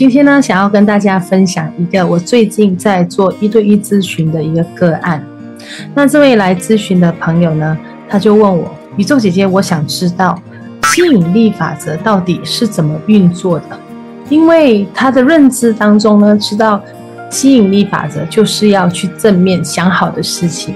今天呢，想要跟大家分享一个我最近在做一对一咨询的一个个案。那这位来咨询的朋友呢，他就问我：宇宙姐姐，我想知道吸引力法则到底是怎么运作的？因为他的认知当中呢，知道吸引力法则就是要去正面想好的事情。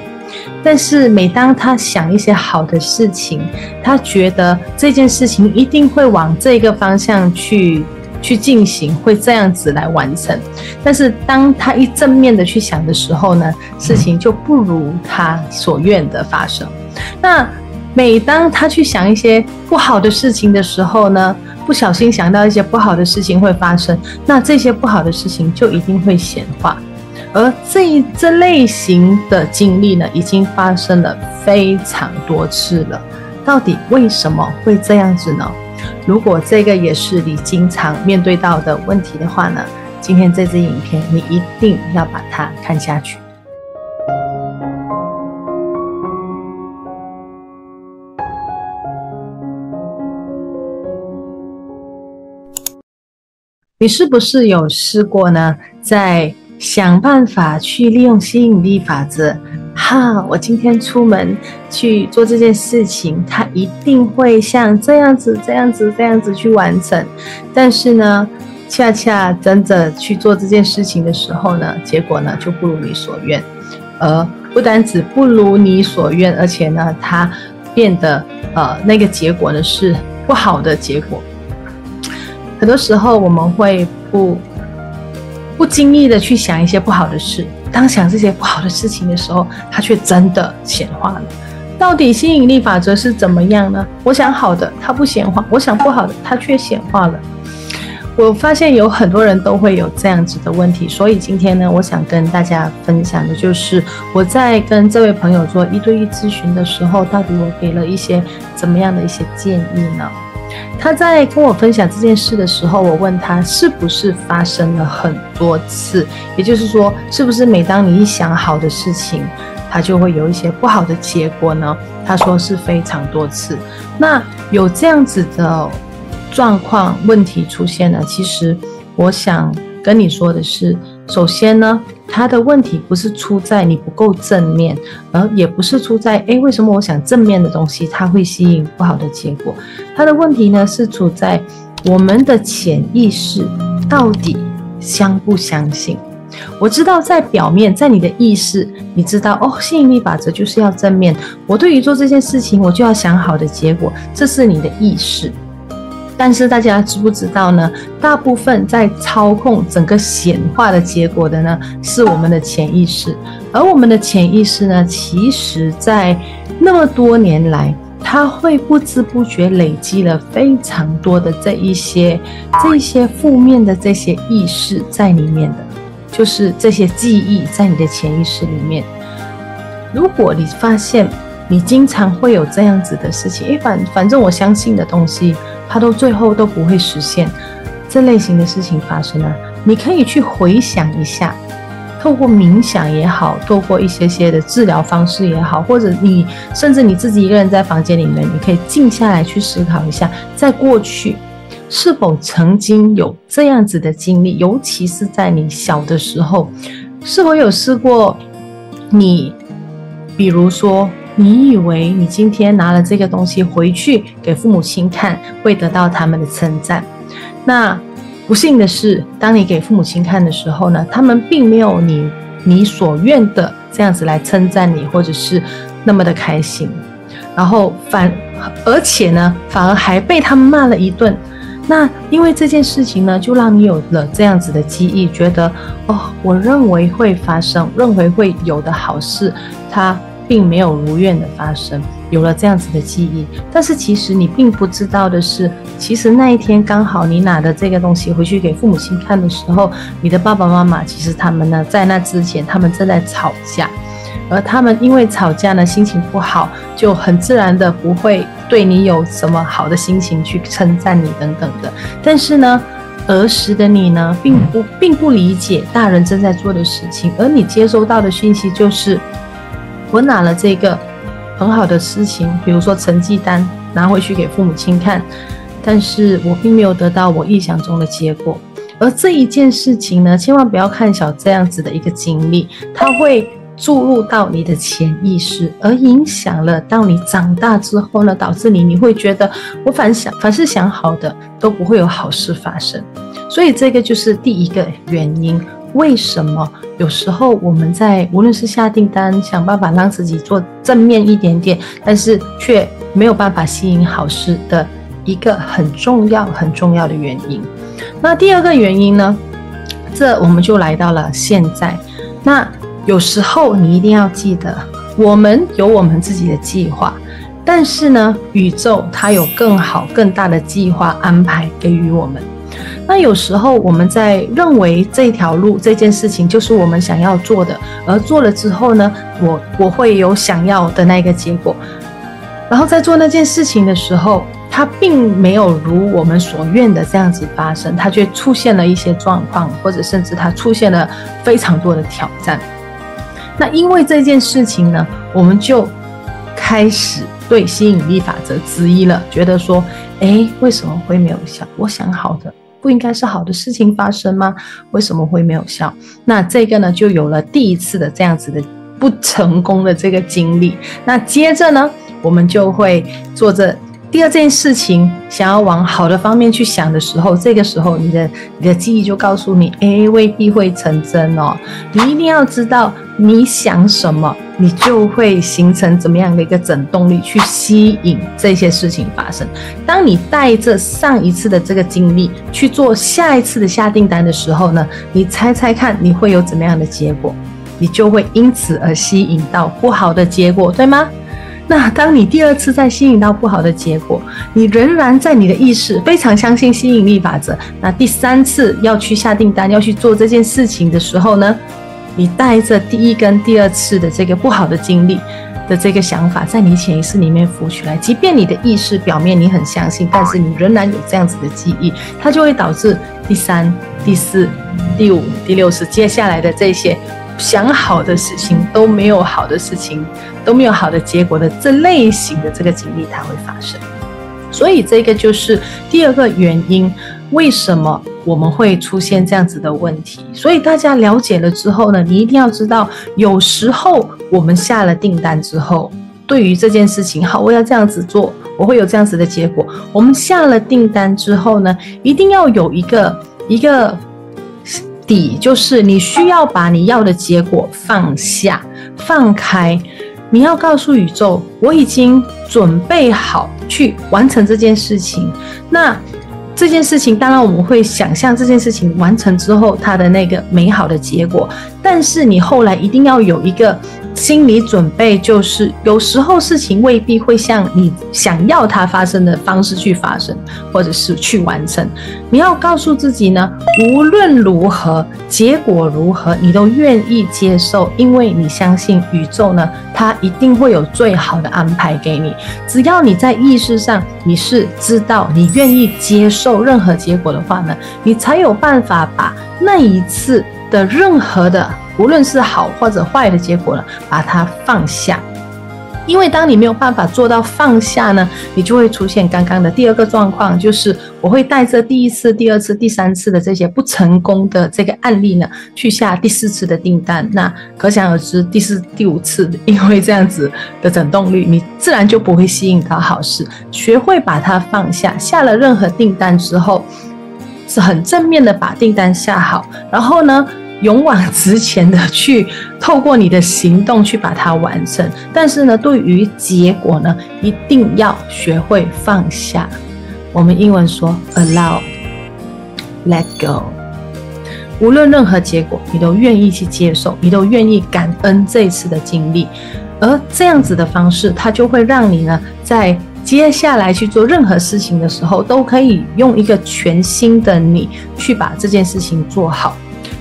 但是每当他想一些好的事情，他觉得这件事情一定会往这个方向去去进行，会这样子来完成。但是当他一正面的去想的时候呢，事情就不如他所愿的发生。那每当他去想一些不好的事情的时候呢，不小心想到一些不好的事情会发生，那这些不好的事情就一定会显化。而这一这类型的经历呢，已经发生了非常多次了。到底为什么会这样子呢？如果这个也是你经常面对到的问题的话呢，今天这支影片你一定要把它看下去。你是不是有试过呢？在想办法去利用吸引力法则，哈！我今天出门去做这件事情，它一定会像这样子、这样子、这样子去完成。但是呢，恰恰真的去做这件事情的时候呢，结果呢就不如你所愿。而不单只不如你所愿，而且呢，它变得呃那个结果呢是不好的结果。很多时候我们会不。不经意的去想一些不好的事，当想这些不好的事情的时候，它却真的显化了。到底吸引力法则是怎么样呢？我想好的，它不显化；我想不好的，它却显化了。我发现有很多人都会有这样子的问题，所以今天呢，我想跟大家分享的就是我在跟这位朋友做一对一咨询的时候，到底我给了一些怎么样的一些建议呢？他在跟我分享这件事的时候，我问他是不是发生了很多次，也就是说，是不是每当你一想好的事情，它就会有一些不好的结果呢？他说是非常多次。那有这样子的状况问题出现呢？其实我想跟你说的是，首先呢。他的问题不是出在你不够正面，而也不是出在诶，为什么我想正面的东西，它会吸引不好的结果？他的问题呢，是出在我们的潜意识到底相不相信？我知道在表面，在你的意识，你知道哦，吸引力法则就是要正面。我对于做这件事情，我就要想好的结果，这是你的意识。但是大家知不知道呢？大部分在操控整个显化的结果的呢，是我们的潜意识。而我们的潜意识呢，其实在那么多年来，它会不知不觉累积了非常多的这一些、这一些负面的这些意识在里面的，就是这些记忆在你的潜意识里面。如果你发现你经常会有这样子的事情，诶，反反正我相信的东西。它都最后都不会实现，这类型的事情发生了，你可以去回想一下，透过冥想也好，透过一些些的治疗方式也好，或者你甚至你自己一个人在房间里面，你可以静下来去思考一下，在过去是否曾经有这样子的经历，尤其是在你小的时候，是否有试过你，比如说。你以为你今天拿了这个东西回去给父母亲看，会得到他们的称赞。那不幸的是，当你给父母亲看的时候呢，他们并没有你你所愿的这样子来称赞你，或者是那么的开心。然后反而且呢，反而还被他们骂了一顿。那因为这件事情呢，就让你有了这样子的记忆，觉得哦，我认为会发生，认为会有的好事，它。并没有如愿的发生，有了这样子的记忆，但是其实你并不知道的是，其实那一天刚好你拿的这个东西回去给父母亲看的时候，你的爸爸妈妈其实他们呢，在那之前他们正在吵架，而他们因为吵架呢，心情不好，就很自然的不会对你有什么好的心情去称赞你等等的，但是呢，儿时的你呢，并不并不理解大人正在做的事情，而你接收到的讯息就是。我拿了这个很好的事情，比如说成绩单拿回去给父母亲看，但是我并没有得到我意想中的结果，而这一件事情呢，千万不要看小这样子的一个经历，它会注入到你的潜意识，而影响了到你长大之后呢，导致你你会觉得我凡想凡是想好的都不会有好事发生。所以这个就是第一个原因，为什么有时候我们在无论是下订单，想办法让自己做正面一点点，但是却没有办法吸引好事的一个很重要很重要的原因。那第二个原因呢？这我们就来到了现在。那有时候你一定要记得，我们有我们自己的计划，但是呢，宇宙它有更好、更大的计划安排给予我们。那有时候我们在认为这条路、这件事情就是我们想要做的，而做了之后呢，我我会有想要的那个结果。然后在做那件事情的时候，它并没有如我们所愿的这样子发生，它却出现了一些状况，或者甚至它出现了非常多的挑战。那因为这件事情呢，我们就开始对吸引力法则质疑了，觉得说，诶，为什么会没有效？我想好的不应该是好的事情发生吗？为什么会没有效？那这个呢，就有了第一次的这样子的不成功的这个经历。那接着呢，我们就会做这。第二件事情，想要往好的方面去想的时候，这个时候你的你的记忆就告诉你，哎，未必会成真哦。你一定要知道，你想什么，你就会形成怎么样的一个整动力去吸引这些事情发生。当你带着上一次的这个经历去做下一次的下订单的时候呢，你猜猜看你会有怎么样的结果？你就会因此而吸引到不好的结果，对吗？那当你第二次再吸引到不好的结果，你仍然在你的意识非常相信吸引力法则。那第三次要去下订单，要去做这件事情的时候呢，你带着第一跟第二次的这个不好的经历的这个想法，在你潜意识里面浮出来。即便你的意识表面你很相信，但是你仍然有这样子的记忆，它就会导致第三、第四、第五、第六次接下来的这些。想好的事情都没有好的事情，都没有好的结果的这类型的这个经历，它会发生。所以这个就是第二个原因，为什么我们会出现这样子的问题。所以大家了解了之后呢，你一定要知道，有时候我们下了订单之后，对于这件事情，好，我要这样子做，我会有这样子的结果。我们下了订单之后呢，一定要有一个一个。底就是你需要把你要的结果放下、放开，你要告诉宇宙，我已经准备好去完成这件事情。那这件事情，当然我们会想象这件事情完成之后它的那个美好的结果，但是你后来一定要有一个。心理准备就是，有时候事情未必会像你想要它发生的方式去发生，或者是去完成。你要告诉自己呢，无论如何，结果如何，你都愿意接受，因为你相信宇宙呢，它一定会有最好的安排给你。只要你在意识上你是知道，你愿意接受任何结果的话呢，你才有办法把那一次的任何的。无论是好或者坏的结果呢，把它放下。因为当你没有办法做到放下呢，你就会出现刚刚的第二个状况，就是我会带着第一次、第二次、第三次的这些不成功的这个案例呢，去下第四次的订单。那可想而知，第四、第五次，因为这样子的整动率，你自然就不会吸引到好事。学会把它放下，下了任何订单之后，是很正面的把订单下好，然后呢，勇往直前的去透过你的行动去把它完成，但是呢，对于结果呢，一定要学会放下。我们英文说 allow, let go。无论任何结果，你都愿意去接受，你都愿意感恩这一次的经历，而这样子的方式，它就会让你呢，在接下来去做任何事情的时候，都可以用一个全新的你去把这件事情做好。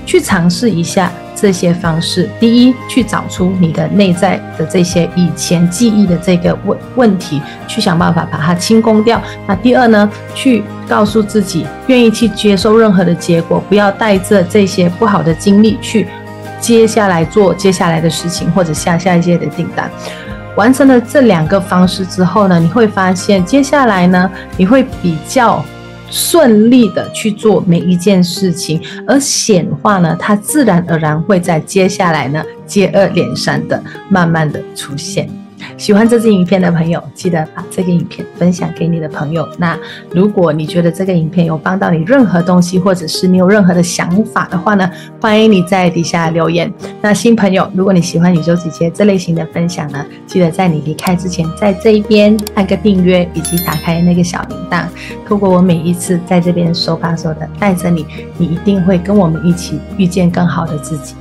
去尝试一下这些方式。第一，去找出你的内在的这些以前记忆的这个问问题，去想办法把它清空掉。那第二呢，去告诉自己，愿意去接受任何的结果，不要带着这些不好的经历去接下来做接下来的事情，或者下下一届的订单。完成了这两个方式之后呢，你会发现接下来呢，你会比较顺利的去做每一件事情，而显化呢，它自然而然会在接下来呢接二连三的慢慢的出现。喜欢这支影片的朋友，记得把这个影片分享给你的朋友。那如果你觉得这个影片有帮到你任何东西，或者是你有任何的想法的话呢，欢迎你在底下留言。那新朋友，如果你喜欢宇宙姐姐这类型的分享呢，记得在你离开之前，在这一边按个订阅，以及打开那个小铃铛。透过我每一次在这边手把手的带着你，你一定会跟我们一起遇见更好的自己。